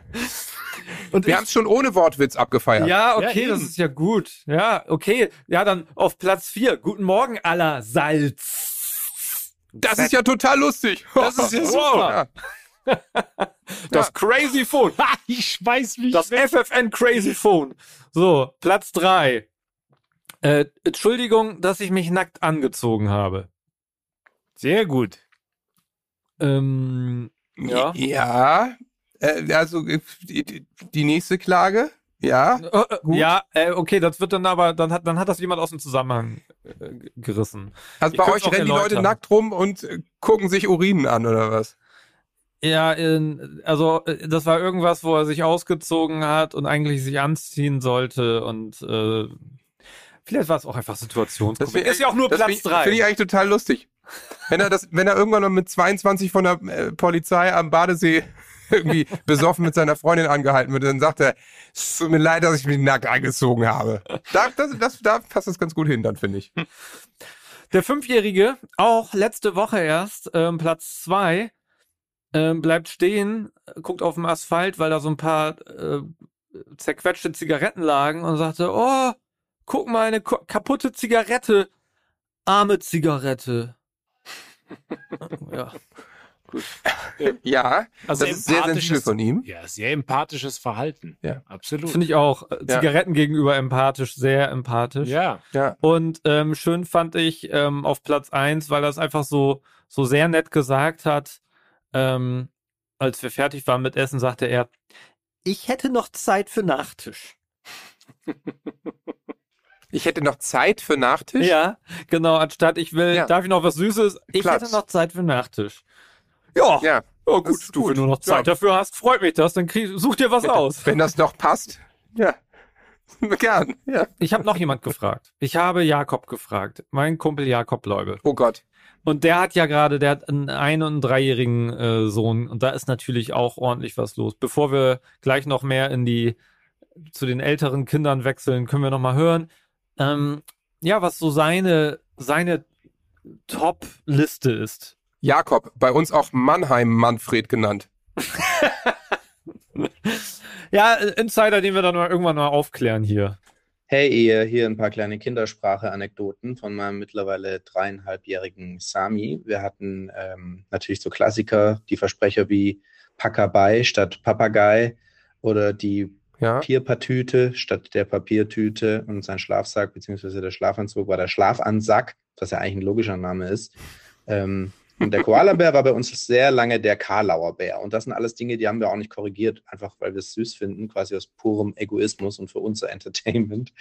Und Wir ich, haben es schon ohne Wortwitz abgefeiert. ja, okay, Ja, das ist ja gut. Ja, okay. Ja, dann auf Platz 4. Guten Morgen aller Salz. Das ist ja total lustig. Das ist ja super. Ja. Das Crazy Phone. Ich schmeiß mich Das weg. FFN Crazy Phone. So, Platz 3. Äh, Entschuldigung, dass ich mich nackt angezogen habe. Sehr gut. Ähm, ja. Ja. Äh, also äh, die nächste Klage. Ja. Äh, äh, ja, äh, okay, das wird dann aber, dann hat, dann hat das jemand aus dem Zusammenhang äh, gerissen. Also bei euch rennen die Leute nackt rum und äh, gucken sich Urinen an oder was? Ja, in, also das war irgendwas, wo er sich ausgezogen hat und eigentlich sich anziehen sollte und äh, vielleicht war es auch einfach Situationskomik. Ist ja auch nur Platz find ich- drei. Finde ich eigentlich total lustig. Wenn er das, wenn er irgendwann noch mit 22 von der äh, Polizei am Badesee irgendwie besoffen mit seiner Freundin angehalten wird, dann sagt er, es tut mir leid, dass ich mich nackt angezogen habe. Da, das, das, da passt das ganz gut hin, dann finde ich. Der Fünfjährige, auch letzte Woche erst, ähm, Platz zwei, ähm, bleibt stehen, guckt auf den Asphalt, weil da so ein paar äh, zerquetschte Zigaretten lagen und sagte, oh, guck mal, eine ko- kaputte Zigarette. Arme Zigarette. ja. Ja, Also das ist sehr sensibel von ihm. Ja, sehr empathisches Verhalten. Ja. Absolut. Finde ich auch. Äh, Ja. Zigaretten gegenüber empathisch, sehr empathisch. ja. Ja. Und ähm, schön fand ich ähm, auf Platz eins, weil er es einfach so, so sehr nett gesagt hat. Ähm, als wir fertig waren mit Essen, sagte er, ich hätte noch Zeit für Nachtisch. Ich hätte noch Zeit für Nachtisch. Ja, genau, anstatt ich will, Ja. darf ich noch was Süßes? Ich Platz. hätte noch Zeit für Nachtisch. Ja, ja, Ja, gut, du, gut. wenn du noch Zeit Ja. dafür hast, freut mich das, dann krieg, such dir was aus. wenn das noch passt. Ja. Gern. Ja. Ich habe noch jemand gefragt. Ich habe Jakob gefragt, mein Kumpel Jakob Leubel. Oh Gott. Und der hat ja gerade, der hat einen ein- und dreijährigen äh, Sohn und da ist natürlich auch ordentlich was los. Bevor wir gleich noch mehr in die zu den älteren Kindern wechseln, können wir noch mal hören, ähm, ja, was so seine seine Top-Liste ist. Jakob, bei uns auch Mannheim Manfred genannt. Ja, Insider, den wir dann mal irgendwann mal aufklären hier. Hey ihr, hier ein paar kleine Kindersprache-Anekdoten von meinem mittlerweile dreieinhalbjährigen Sami. Wir hatten ähm, natürlich so Klassiker, die Versprecher wie Pakabai statt Papagei oder die Ja. Papierpatüte statt der Papiertüte und sein Schlafsack beziehungsweise der Schlafanzug war der Schlafansack, was ja eigentlich ein logischer Name ist. Ähm, und der Koalabär war bei uns sehr lange der Karlauerbär. Und das sind alles Dinge, die haben wir auch nicht korrigiert, einfach weil wir es süß finden, quasi aus purem Egoismus und für unser Entertainment.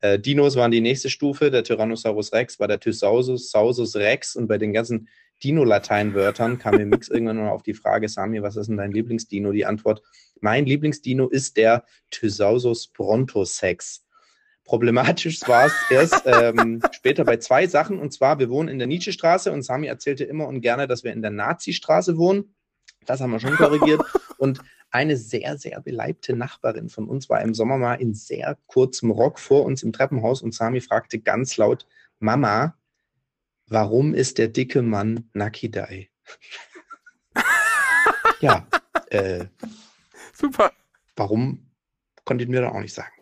Äh, Dinos waren die nächste Stufe. Der Tyrannosaurus Rex war der Thysausus Sausus Rex. Und bei den ganzen Dino-Lateinwörtern kam im Mix irgendwann mal auf die Frage, Sami, was ist denn dein Lieblingsdino? Die Antwort, mein Lieblingsdino ist der Thysausus Brontosex. Problematisch war es erst ähm, später bei zwei Sachen. Und zwar, wir wohnen in der Nietzsche-Straße und Sami erzählte immer und gerne, dass wir in der Nazi-Straße wohnen. Das haben wir schon korrigiert. Und eine sehr, sehr beleibte Nachbarin von uns war im Sommer mal in sehr kurzem Rock vor uns im Treppenhaus und Sami fragte ganz laut, Mama, warum ist der dicke Mann Nakidai? ja, äh, Super. warum konnten wir da auch nicht sagen.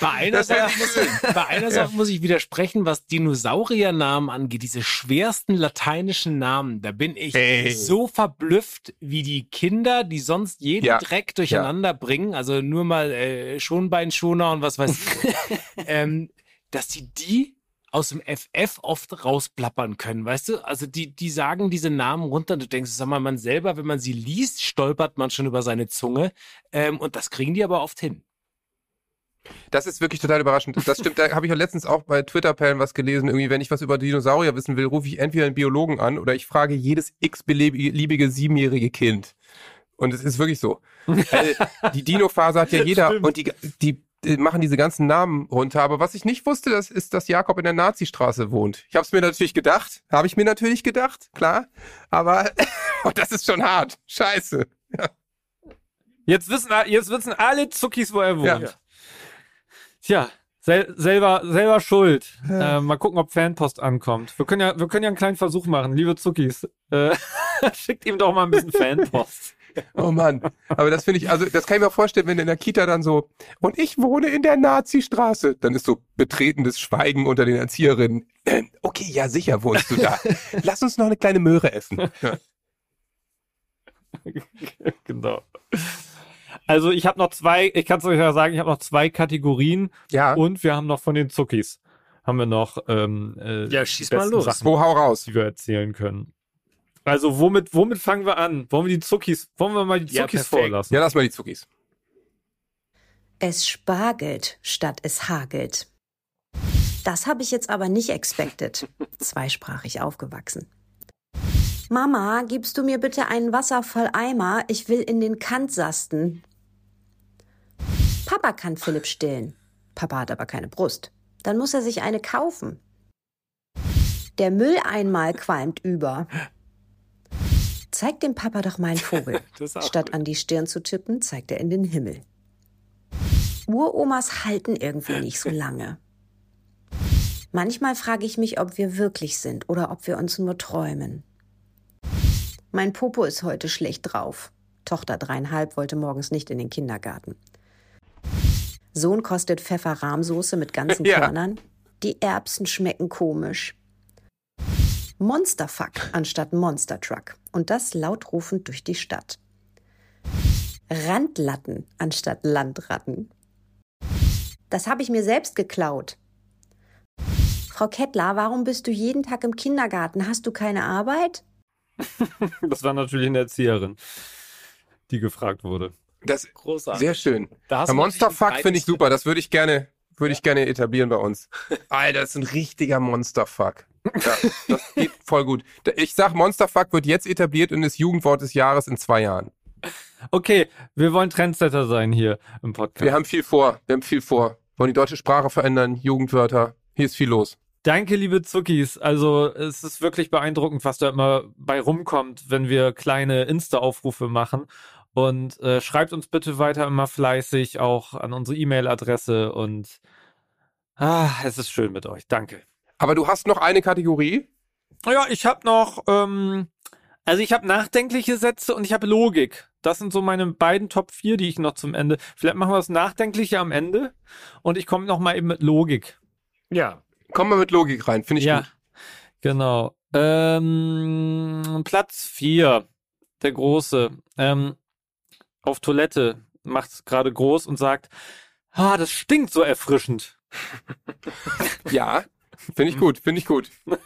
Bei einer, Sache muss, ich- bei einer Sache muss ich widersprechen, was Dinosauriernamen angeht, diese schwersten lateinischen Namen, da bin ich Ey. so verblüfft, wie die Kinder, die sonst jeden Ja. Dreck durcheinander bringen, also nur mal äh, Schonbeinschoner und was weiß ich, ähm, dass die die aus dem FF oft rausplappern können, weißt du? Also die, die sagen diese Namen runter, du denkst, sag mal, man selber, wenn man sie liest, stolpert man schon über seine Zunge ähm, und das kriegen die aber oft hin. Das ist wirklich total überraschend. Das stimmt, da habe ich ja letztens auch bei Twitter-Perlen was gelesen. Irgendwie, wenn ich was über Dinosaurier wissen will, rufe ich entweder einen Biologen an oder ich frage jedes x-beliebige siebenjährige Kind. Und es ist wirklich so. Äh, die Dino-Phase hat ja jeder Stimmt. und die, die machen diese ganzen Namen runter. Aber was ich nicht wusste, das ist, dass Jakob in der Nazistraße wohnt. Ich habe es mir natürlich gedacht. Habe ich mir natürlich gedacht, klar. Aber und das ist schon hart. Scheiße. Jetzt wissen, jetzt wissen alle Zuckis, wo er wohnt. Ja. Tja, sel selber, selber schuld. Äh, mal gucken, ob Fanpost ankommt. Wir können ja, wir können ja einen kleinen Versuch machen, liebe Zuckis. Äh, schickt ihm doch mal ein bisschen Fanpost. Oh Mann. Aber das finde ich, also das kann ich mir vorstellen, wenn in der Kita dann so, und ich wohne in der Nazi-Straße, dann ist so betretenes Schweigen unter den Erzieherinnen. Okay, ja, sicher wohnst du da. Lass uns noch eine kleine Möhre essen. Ja. genau. Also ich habe noch zwei, ich kann es euch ja sagen, ich habe noch zwei Kategorien ja. und wir haben noch von den Zuckis haben wir noch ähm, äh, Ja, schieß mal los. Sachen, Wo hau raus? die wir erzählen können. Also womit, womit fangen wir an? Wollen wir die Zuckis, wollen wir mal die Ja, Zuckis perfekt. vorlassen? Ja, lass mal die Zuckis. Es spargelt statt es hagelt. Das habe ich jetzt aber nicht expected. Zweisprachig aufgewachsen. Mama, gibst du mir bitte einen Wasser voll Eimer? Ich will in den Kantsasten. Papa kann Philipp stillen. Papa hat aber keine Brust. Dann muss er sich eine kaufen. Der Mülleimer qualmt über. Zeig dem Papa doch mal einen Vogel. Statt gut. an die Stirn zu tippen, zeigt er in den Himmel. Uromas halten irgendwie nicht so lange. Manchmal frage ich mich, ob wir wirklich sind oder ob wir uns nur träumen. Mein Popo ist heute schlecht drauf. Tochter dreieinhalb wollte morgens nicht in den Kindergarten. Sohn kostet Pfefferrahmsoße mit ganzen Ja. Körnern. Die Erbsen schmecken komisch. Monsterfuck anstatt Monstertruck. Und das lautrufend durch die Stadt. Randlatten anstatt Landratten. Das habe ich mir selbst geklaut. Frau Kettler, warum bist du jeden Tag im Kindergarten? Hast du keine Arbeit? Das war natürlich eine Erzieherin, die gefragt wurde. Das Großartig. sehr schön. Da Monsterfuck finde ich super. Das würde ich gerne, würde ich gerne etablieren bei uns. Alter, das ist ein richtiger Monsterfuck. Ja, das geht voll gut. Ich sag, Monsterfuck wird jetzt etabliert und ist Jugendwort des Jahres in zwei Jahren. Okay, wir wollen Trendsetter sein hier im Podcast. Wir haben viel vor. Wir haben viel vor. Wollen die deutsche Sprache verändern, Jugendwörter. Hier ist viel los. Danke, liebe Zuckis. Also es ist wirklich beeindruckend, was da immer bei rumkommt, wenn wir kleine Insta-Aufrufe machen. Und äh, schreibt uns bitte weiter immer fleißig auch an unsere E-Mail-Adresse und ah, es ist schön mit euch. Danke. Aber du hast noch eine Kategorie? Ja, ich habe noch ähm, Also ich habe nachdenkliche Sätze und ich habe Logik. Das sind so meine beiden Top 4, die ich noch zum Ende. Vielleicht machen wir das Nachdenkliche am Ende und ich komme noch mal eben mit Logik. Ja. Komm mal mit Logik rein, finde ich ja, gut. genau. Ähm, Platz 4, der Große, ähm, auf Toilette, macht es gerade groß und sagt, ah, das stinkt so erfrischend. Ja, finde ich gut, finde ich gut.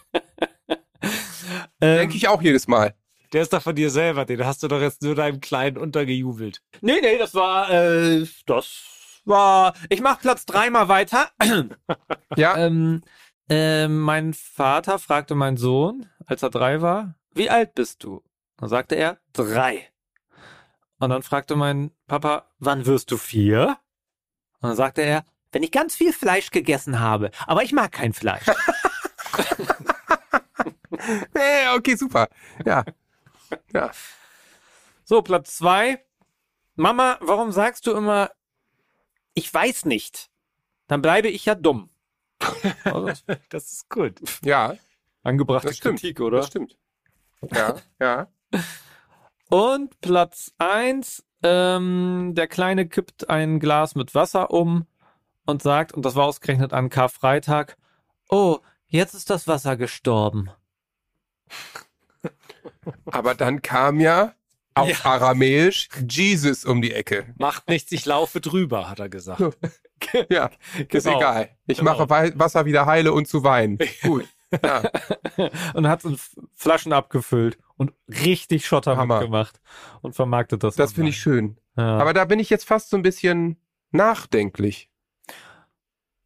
Ähm, Denke ich auch jedes Mal. Der ist doch von dir selber, den hast du doch jetzt nur deinem Kleinen untergejubelt. Nee, nee, das war, äh, das war, ich mach Platz dreimal weiter. Ja, ähm, äh, mein Vater fragte meinen Sohn, als er drei war, wie alt bist du? Dann sagte er, drei. Und dann fragte mein Papa, wann wirst du vier? Und dann sagte er, wenn ich ganz viel Fleisch gegessen habe, aber ich mag kein Fleisch. äh, okay, super. Ja, ja. so, Platz zwei. Mama, warum sagst du immer, ich weiß nicht? Dann bleibe ich ja dumm. Das ist gut. Ja, angebrachte das stimmt. Kritik, oder? Das stimmt. Ja, ja. Und Platz eins, ähm, der Kleine kippt ein Glas mit Wasser um und sagt, und das war ausgerechnet an Karfreitag, oh, jetzt ist das Wasser gestorben. Aber dann kam ja auf Ja. Aramäisch Jesus um die Ecke. Macht nichts, ich laufe drüber, hat er gesagt. Ja, ist Genau. egal. Ich Genau. mache Wasser wieder heile und zu Wein. Gut. Ja, Und hat in F- Flaschen abgefüllt und richtig Schotter Hammer. gemacht und vermarktet das. das finde ich schön. Ja. Aber da bin ich jetzt fast so ein bisschen nachdenklich.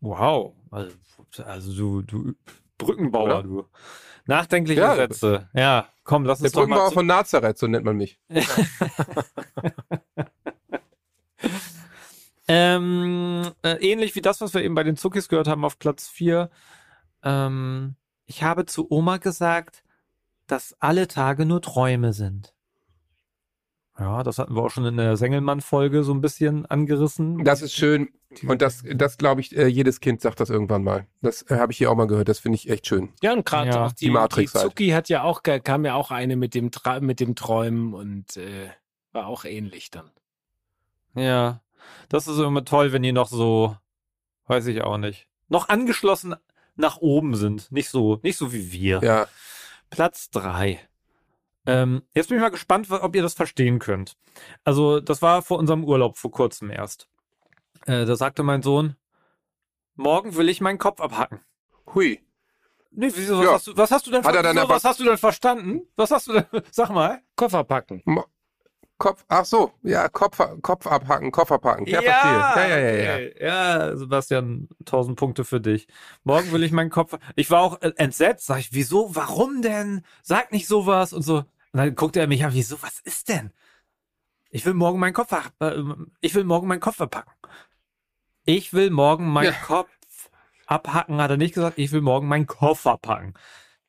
Wow. Also, also du, du Brückenbauer, Oder? du. Nachdenkliche Ja. Sätze. Ja, komm, lass Der uns doch mal Brückenbauer zu- von Nazareth, so nennt man mich. Ähm, äh, ähnlich wie das, was wir eben bei den Zuckis gehört haben auf Platz 4. Ähm, ich habe zu Oma gesagt, dass alle Tage nur Träume sind. Ja, das hatten wir auch schon in der Sengelmann-Folge so ein bisschen angerissen. Das ist schön. Und das, das glaube ich, äh, jedes Kind sagt das irgendwann mal. Das äh, habe ich hier auch mal gehört. Das finde ich echt schön. Ja, und gerade Ja, auch die, die Matrix die halt. Zucki hat ja auch, kam ja auch eine mit dem, Tra mit dem Träumen und äh, war auch ähnlich dann. Ja, das ist immer toll, wenn die noch so, weiß ich auch nicht, noch angeschlossen nach oben sind. Nicht so, nicht so wie wir. Ja. Platz drei. Ähm, jetzt bin ich mal gespannt, ob ihr das verstehen könnt. Also, das war vor unserem Urlaub vor kurzem erst. Äh, da sagte mein Sohn, morgen will ich meinen Kopf abhacken. Hui. Nee, wieso, was, Ja. hast, du, was hast du denn Hat er wieso, aber- was hast du denn verstanden? Was hast du denn, sag mal. Koffer packen. Kopf, ach so, ja, Kopf, Kopf abhacken, Koffer packen. Ja, verstehe. Ja, ja, ja, ja. okay. ja. Sebastian, tausend Punkte für dich. Morgen will ich meinen Kopf. Ich war auch äh, entsetzt. Sag ich, wieso? Warum denn? Sag nicht sowas und so. Und dann guckte er mich an, wieso? Was ist denn? Ich will morgen meinen Kopf, ab- äh, ich will morgen meinen Kopf verpacken. Ich will morgen meinen Ja. Kopf abhacken, hat er nicht gesagt. Ich will morgen meinen Koffer packen.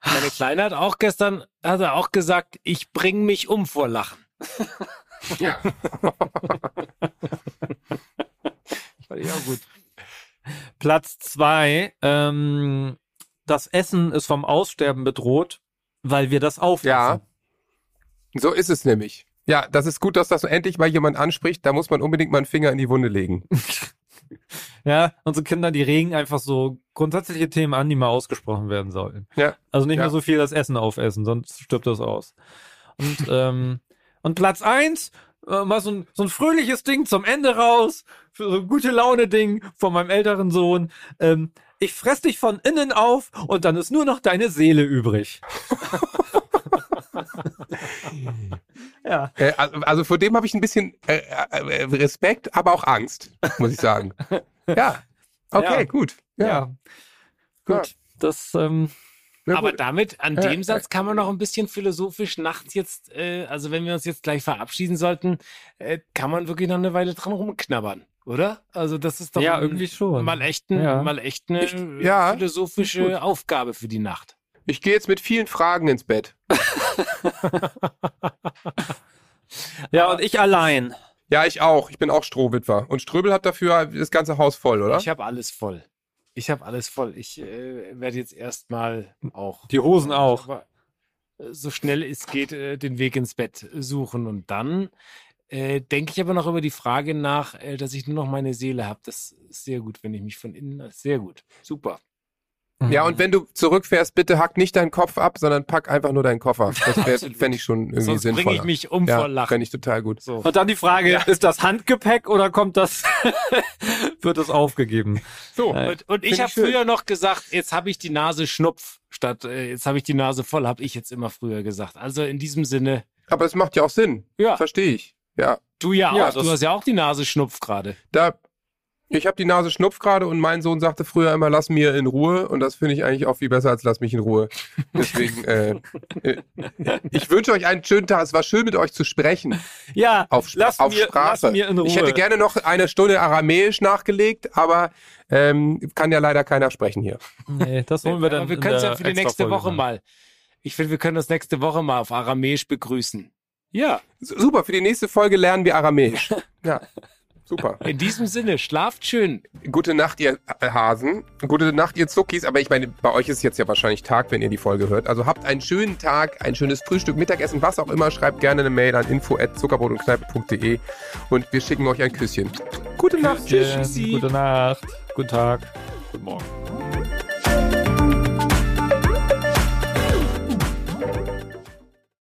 Meine Kleine hat auch gestern, hat er auch gesagt, ich bring mich um vor Lachen. ja. Fand ich auch gut. Platz zwei, ähm, das Essen ist vom Aussterben bedroht, weil wir das aufessen. Ja. So ist es nämlich. Ja, das ist gut, dass das endlich mal jemand anspricht. Da muss man unbedingt mal einen Finger in die Wunde legen. Ja, unsere Kinder, die regen einfach so grundsätzliche Themen an, die mal ausgesprochen werden sollten. Ja. Also nicht Ja. mehr so viel das Essen aufessen, sonst stirbt das aus. Und, ähm, und Platz eins, äh, mal so ein, so ein fröhliches Ding zum Ende raus, für so ein gute Laune-Ding von meinem älteren Sohn. Ähm, ich fress dich von innen auf und dann ist nur noch deine Seele übrig. ja. Äh, also, vor dem habe ich ein bisschen äh, äh, Respekt, aber auch Angst, muss ich sagen. Ja. Okay, Ja. gut. Ja. Ja. Gut. Das, ähm, Na Aber damit, an Äh, dem Satz kann man noch ein bisschen philosophisch nachts jetzt, äh, also wenn wir uns jetzt gleich verabschieden sollten, äh, kann man wirklich noch eine Weile dran rumknabbern, oder? Also das ist doch ja, ein- irgendwie schon. mal echt, ein, Ja. mal echt eine Ich- äh, ja, philosophische. Aufgabe für die Nacht. Ich gehe jetzt mit vielen Fragen ins Bett. Ja, und ich allein. Ja, ich auch. Ich bin auch Strohwitwer. Und Ströbel hat dafür das ganze Haus voll, oder? Ich habe alles voll. Ich habe alles voll. Ich äh, werde jetzt erstmal auch. Die Hosen auch. Aber, äh, so schnell es geht äh, den Weg ins Bett suchen. Und dann äh, denke ich aber noch über die Frage nach, äh, dass ich nur noch meine Seele habe. Das ist sehr gut, wenn ich mich von innen, sehr gut, super. Ja, und wenn du zurückfährst, bitte hack nicht deinen Kopf ab, sondern pack einfach nur deinen Koffer. Das fände ich schon irgendwie Sonst sinnvoll. bringe ich mich um ja, vor Lachen. fände ich total gut. So. Und dann die Frage, ist das Handgepäck oder kommt das, wird das aufgegeben? So, Nein. Und, und ich habe früher noch gesagt, jetzt habe ich die Nase schnupf, statt äh, jetzt habe ich die Nase voll, habe ich jetzt immer früher gesagt. Also in diesem Sinne, aber es macht ja auch Sinn. Ja. Verstehe ich. Ja, du ja, Ja, auch, du hast ja auch die Nase schnupf gerade. da ich habe die Nase schnupf gerade und mein Sohn sagte früher immer, lass mir in Ruhe und das finde ich eigentlich auch viel besser als lass mich in Ruhe. Deswegen, äh, äh, ich wünsche euch einen schönen Tag. Es war schön mit euch zu sprechen Ja, auf, lass, auf mir, Sprache. lass mir in Ruhe. Ich hätte gerne noch eine Stunde Aramäisch nachgelegt, aber ähm, kann ja leider keiner sprechen hier. Nee, das holen wir dann. Aber wir können es ja für die nächste Woche nach. mal. Ich finde, wir können das nächste Woche mal auf Aramäisch begrüßen. Ja, Super, für die nächste Folge lernen wir Aramäisch. Ja, super. in diesem Sinne, schlaft schön. Gute Nacht, ihr Hasen. Gute Nacht, ihr Zuckis. Aber ich meine, bei euch ist jetzt ja wahrscheinlich Tag, wenn ihr die Folge hört. Also habt einen schönen Tag, ein schönes Frühstück, Mittagessen, was auch immer. Schreibt gerne eine Mail an info.zuckerbrot und und wir schicken euch ein Küsschen. Gute Nacht. Tschüss. Gute Nacht. Guten Tag. Guten Morgen.